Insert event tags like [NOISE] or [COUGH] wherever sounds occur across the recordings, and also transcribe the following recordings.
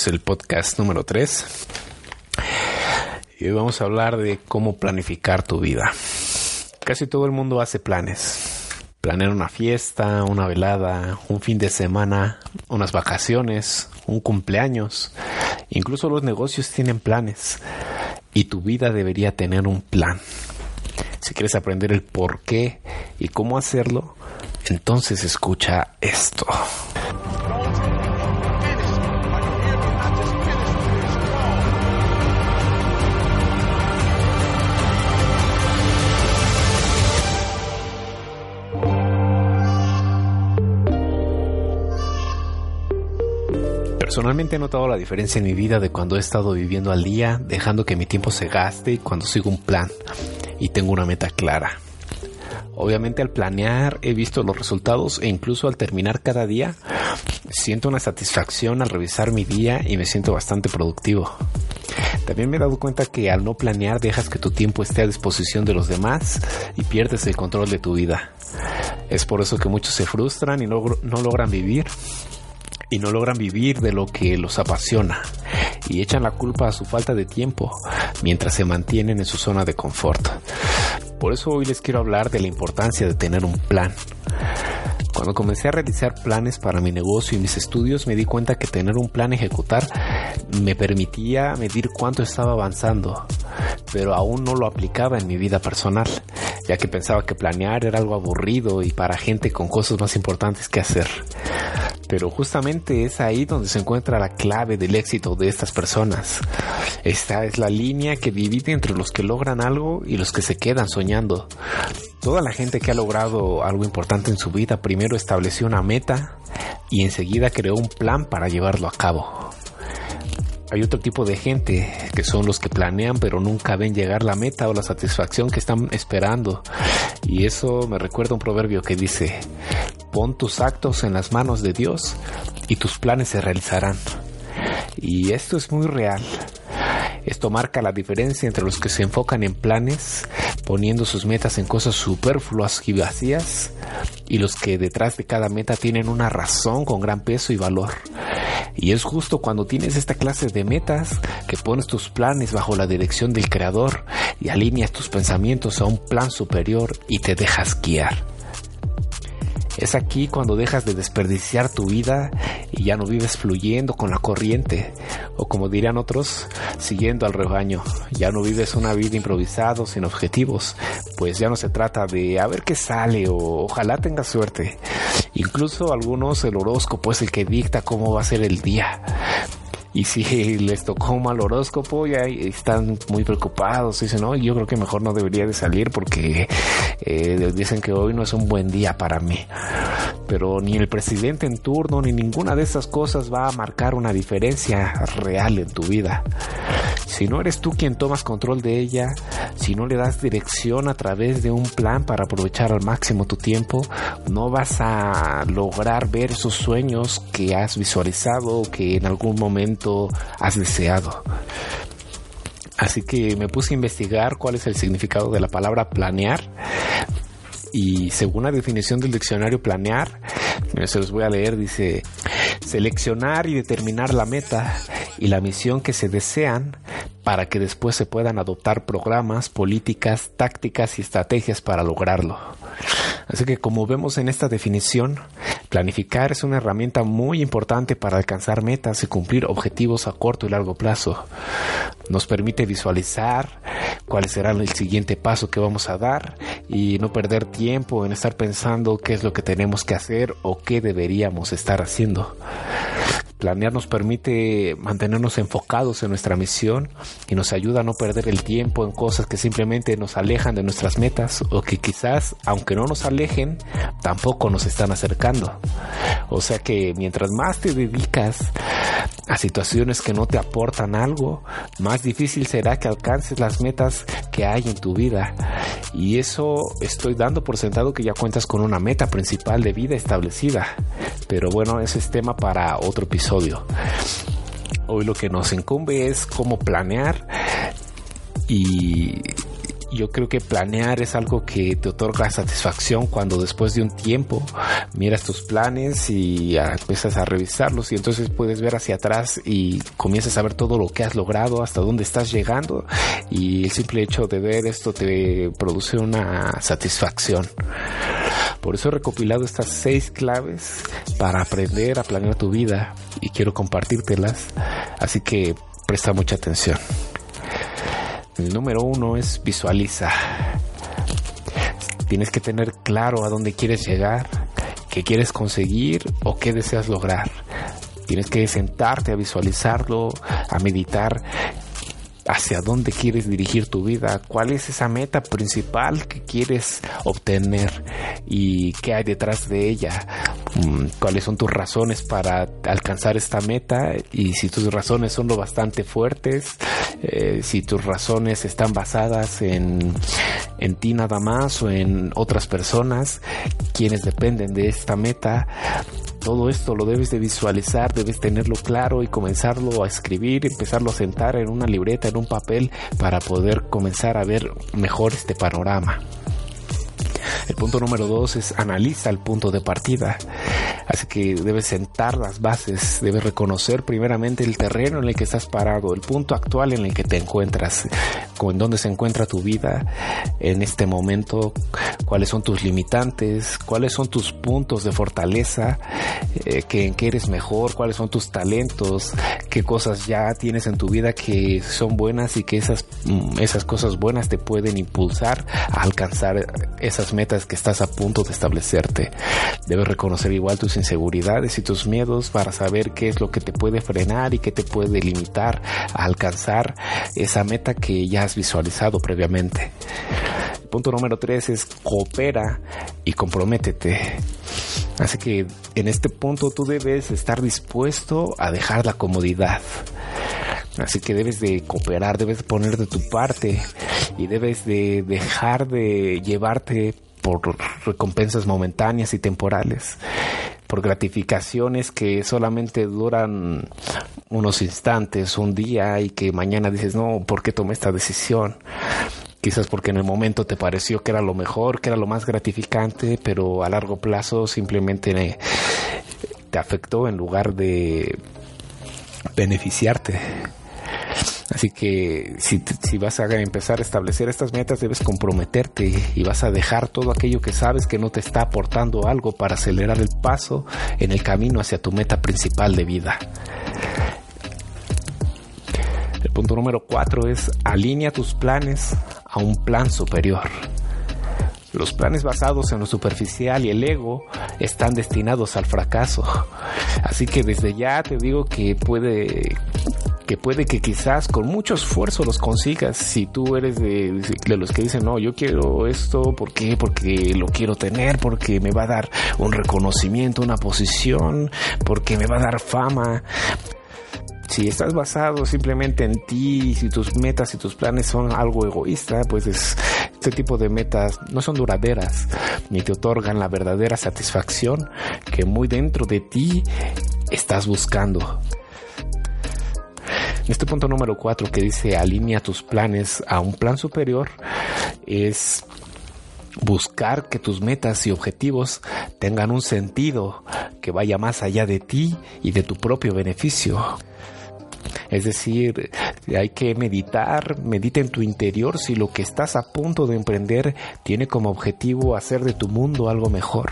es el podcast número 3. Y hoy vamos a hablar de cómo planificar tu vida. Casi todo el mundo hace planes. Planear una fiesta, una velada, un fin de semana, unas vacaciones, un cumpleaños. Incluso los negocios tienen planes. Y tu vida debería tener un plan. Si quieres aprender el por qué y cómo hacerlo, entonces escucha esto. Personalmente he notado la diferencia en mi vida de cuando he estado viviendo al día, dejando que mi tiempo se gaste y cuando sigo un plan y tengo una meta clara. Obviamente al planear he visto los resultados e incluso al terminar cada día siento una satisfacción al revisar mi día y me siento bastante productivo. También me he dado cuenta que al no planear dejas que tu tiempo esté a disposición de los demás y pierdes el control de tu vida. Es por eso que muchos se frustran y no, no logran vivir y no logran vivir de lo que los apasiona y echan la culpa a su falta de tiempo mientras se mantienen en su zona de confort. Por eso hoy les quiero hablar de la importancia de tener un plan. Cuando comencé a realizar planes para mi negocio y mis estudios me di cuenta que tener un plan ejecutar me permitía medir cuánto estaba avanzando, pero aún no lo aplicaba en mi vida personal, ya que pensaba que planear era algo aburrido y para gente con cosas más importantes que hacer. Pero justamente es ahí donde se encuentra la clave del éxito de estas personas. Esta es la línea que divide entre los que logran algo y los que se quedan soñando. Toda la gente que ha logrado algo importante en su vida primero estableció una meta y enseguida creó un plan para llevarlo a cabo. Hay otro tipo de gente que son los que planean pero nunca ven llegar la meta o la satisfacción que están esperando. Y eso me recuerda un proverbio que dice, Pon tus actos en las manos de Dios y tus planes se realizarán. Y esto es muy real. Esto marca la diferencia entre los que se enfocan en planes, poniendo sus metas en cosas superfluas y vacías, y los que detrás de cada meta tienen una razón con gran peso y valor. Y es justo cuando tienes esta clase de metas que pones tus planes bajo la dirección del Creador y alineas tus pensamientos a un plan superior y te dejas guiar. Es aquí cuando dejas de desperdiciar tu vida y ya no vives fluyendo con la corriente, o como dirían otros, siguiendo al rebaño. Ya no vives una vida improvisada sin objetivos, pues ya no se trata de a ver qué sale o ojalá tengas suerte. Incluso algunos el horóscopo es el que dicta cómo va a ser el día y si [LAUGHS] les tocó un mal horóscopo ya están muy preocupados dicen no yo creo que mejor no debería de salir porque eh, dicen que hoy no es un buen día para mí pero ni el presidente en turno ni ninguna de esas cosas va a marcar una diferencia real en tu vida si no eres tú quien tomas control de ella, si no le das dirección a través de un plan para aprovechar al máximo tu tiempo, no vas a lograr ver esos sueños que has visualizado, que en algún momento has deseado. Así que me puse a investigar cuál es el significado de la palabra planear. Y según la definición del diccionario planear, se los voy a leer, dice seleccionar y determinar la meta y la misión que se desean para que después se puedan adoptar programas, políticas, tácticas y estrategias para lograrlo. Así que como vemos en esta definición, planificar es una herramienta muy importante para alcanzar metas y cumplir objetivos a corto y largo plazo. Nos permite visualizar cuál será el siguiente paso que vamos a dar y no perder tiempo en estar pensando qué es lo que tenemos que hacer o qué deberíamos estar haciendo. Planear nos permite mantenernos enfocados en nuestra misión y nos ayuda a no perder el tiempo en cosas que simplemente nos alejan de nuestras metas o que quizás, aunque no nos alejen, tampoco nos están acercando. O sea que mientras más te dedicas a situaciones que no te aportan algo, más difícil será que alcances las metas que hay en tu vida. Y eso estoy dando por sentado que ya cuentas con una meta principal de vida establecida. Pero bueno, ese es tema para otro episodio Hoy lo que nos incumbe es cómo planear y yo creo que planear es algo que te otorga satisfacción cuando después de un tiempo miras tus planes y empiezas a revisarlos y entonces puedes ver hacia atrás y comienzas a ver todo lo que has logrado, hasta dónde estás llegando y el simple hecho de ver esto te produce una satisfacción. Por eso he recopilado estas seis claves para aprender a planear tu vida y quiero compartírtelas, así que presta mucha atención. El número uno es visualiza. Tienes que tener claro a dónde quieres llegar, qué quieres conseguir o qué deseas lograr. Tienes que sentarte a visualizarlo, a meditar hacia dónde quieres dirigir tu vida, cuál es esa meta principal que quieres obtener y qué hay detrás de ella, mm, cuáles son tus razones para alcanzar esta meta y si tus razones son lo bastante fuertes, eh, si tus razones están basadas en, en ti nada más o en otras personas, quienes dependen de esta meta, todo esto lo debes de visualizar, debes tenerlo claro y comenzarlo a escribir, empezarlo a sentar en una libreta, en un papel, para poder comenzar a ver mejor este panorama. El punto número dos es analiza el punto de partida. Así que debes sentar las bases, debes reconocer primeramente el terreno en el que estás parado, el punto actual en el que te encuentras, en dónde se encuentra tu vida en este momento, cuáles son tus limitantes, cuáles son tus puntos de fortaleza, eh, que, en qué eres mejor, cuáles son tus talentos, qué cosas ya tienes en tu vida que son buenas y que esas, mm, esas cosas buenas te pueden impulsar a alcanzar esas metas que estás a punto de establecerte. Debes reconocer igual tus inseguridades y tus miedos para saber qué es lo que te puede frenar y qué te puede limitar a alcanzar esa meta que ya has visualizado previamente. Punto número tres es coopera y comprométete. Así que en este punto tú debes estar dispuesto a dejar la comodidad. Así que debes de cooperar, debes poner de tu parte y debes de dejar de llevarte por recompensas momentáneas y temporales, por gratificaciones que solamente duran unos instantes, un día y que mañana dices, no, ¿por qué tomé esta decisión? Quizás porque en el momento te pareció que era lo mejor, que era lo más gratificante, pero a largo plazo simplemente te afectó en lugar de beneficiarte. Así que si, vas a empezar a establecer estas metas, debes comprometerte y vas a dejar todo aquello que sabes que no te está aportando algo para acelerar el paso en el camino hacia tu meta principal de vida. El punto número cuatro es alinea tus planes a un plan superior. Los planes basados en lo superficial y el ego están destinados al fracaso. Así que desde ya te digo que puede que puede que quizás con mucho esfuerzo los consigas si tú eres de, los que dicen no yo quiero esto ¿por qué? porque lo quiero tener porque me va a dar un reconocimiento una posición porque me va a dar fama si estás basado simplemente en ti, si tus metas y tus planes son algo egoísta, pues este tipo de metas no son duraderas, ni te otorgan la verdadera satisfacción que muy dentro de ti estás buscando. Este punto número cuatro que dice alinea tus planes a un plan superior es buscar que tus metas y objetivos tengan un sentido que vaya más allá de ti y de tu propio beneficio. Es decir, hay que meditar, medita en tu interior si lo que estás a punto de emprender tiene como objetivo hacer de tu mundo algo mejor.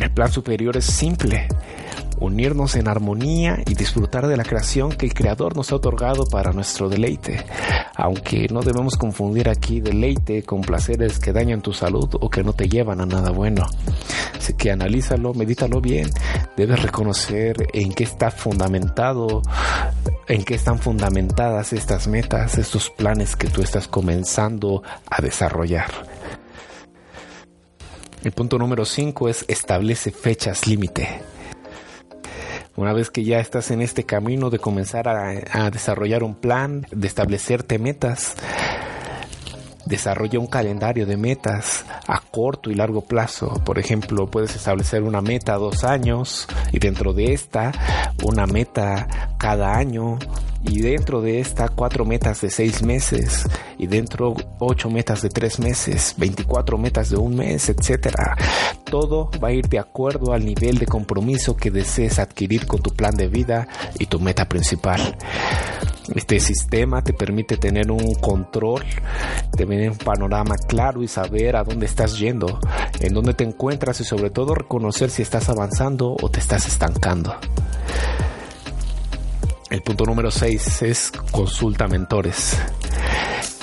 El plan superior es simple, unirnos en armonía y disfrutar de la creación que el Creador nos ha otorgado para nuestro deleite. Aunque no debemos confundir aquí deleite con placeres que dañan tu salud o que no te llevan a nada bueno. Así que analízalo, medítalo bien. Debes reconocer en qué está fundamentado, en qué están fundamentadas estas metas, estos planes que tú estás comenzando a desarrollar. El punto número 5 es establece fechas límite. Una vez que ya estás en este camino de comenzar a, desarrollar un plan, de establecerte metas, desarrolla un calendario de metas a corto y largo plazo. Por ejemplo, puedes establecer una meta a dos años y dentro de esta una meta cada año y dentro de esta cuatro metas de seis meses y dentro ocho metas de tres meses, 24 metas de un mes, etcétera. Todo va a ir de acuerdo al nivel de compromiso que desees adquirir con tu plan de vida y tu meta principal. Este sistema te permite tener un control, tener un panorama claro y saber a dónde estás yendo, en dónde te encuentras y sobre todo reconocer si estás avanzando o te estás estancando. El punto número 6 es consulta mentores.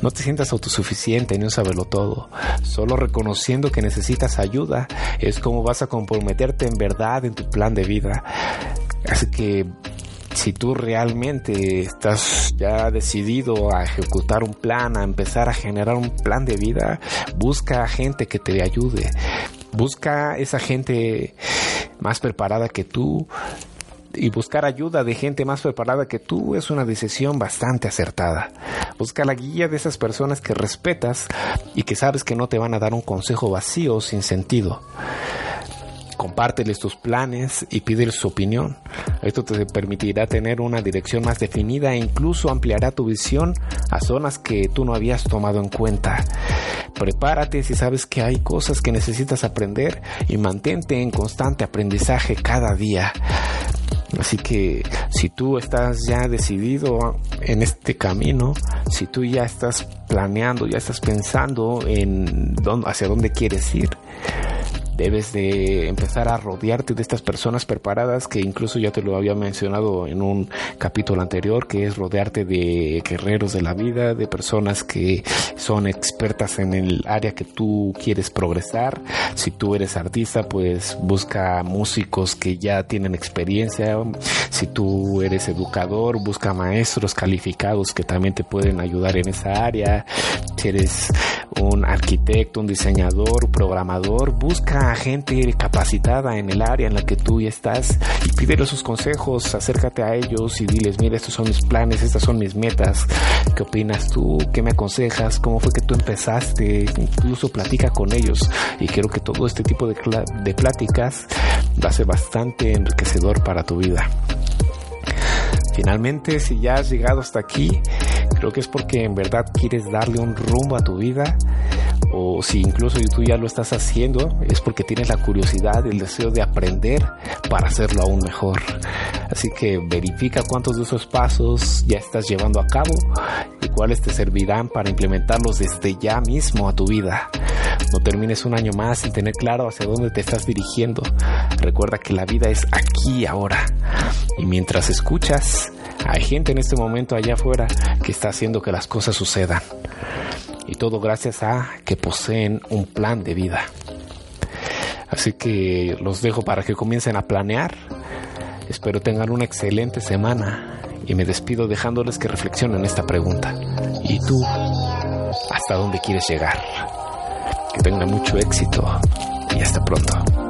No te sientas autosuficiente ni un saberlo todo. Solo reconociendo que necesitas ayuda es como vas a comprometerte en verdad en tu plan de vida. Así que si tú realmente estás ya decidido a ejecutar un plan, a empezar a generar un plan de vida, busca gente que te ayude. Busca esa gente más preparada que tú, y buscar ayuda de gente más preparada que tú es una decisión bastante acertada. Busca la guía de esas personas que respetas y que sabes que no te van a dar un consejo vacío sin sentido compárteles tus planes y pídeles su opinión. Esto te permitirá tener una dirección más definida e incluso ampliará tu visión a zonas que tú no habías tomado en cuenta. Prepárate si sabes que hay cosas que necesitas aprender y mantente en constante aprendizaje cada día. Así que si tú estás ya decidido en este camino, si tú ya estás planeando, ya estás pensando en dónde, hacia dónde quieres ir, debes de empezar a rodearte de estas personas preparadas que incluso ya te lo había mencionado en un capítulo anterior que es rodearte de guerreros de la vida de personas que son expertas en el área que tú quieres progresar. Si tú eres artista pues busca músicos que ya tienen experiencia. Si tú eres educador busca maestros calificados que también te pueden ayudar en esa área. Si eres un arquitecto un diseñador un programador busca gente capacitada en el área en la que tú ya estás y pídele sus consejos, acércate a ellos y diles, mira, estos son mis planes, estas son mis metas, ¿qué opinas tú? ¿Qué me aconsejas? ¿Cómo fue que tú empezaste? Incluso platica con ellos y creo que todo este tipo de, de pláticas va a ser bastante enriquecedor para tu vida. Finalmente, si ya has llegado hasta aquí, creo que es porque en verdad quieres darle un rumbo a tu vida o si incluso tú ya lo estás haciendo, es porque tienes la curiosidad y el deseo de aprender para hacerlo aún mejor. Así que verifica cuántos de esos pasos ya estás llevando a cabo y cuáles te servirán para implementarlos desde ya mismo a tu vida. No termines un año más sin tener claro hacia dónde te estás dirigiendo. Recuerda que la vida es aquí y ahora. Y mientras escuchas, hay gente en este momento allá afuera que está haciendo que las cosas sucedan y todo gracias a que poseen un plan de vida. Así que los dejo para que comiencen a planear. Espero tengan una excelente semana y me despido dejándoles que reflexionen esta pregunta. ¿Y tú? ¿Hasta dónde quieres llegar? Que tengan mucho éxito y hasta pronto.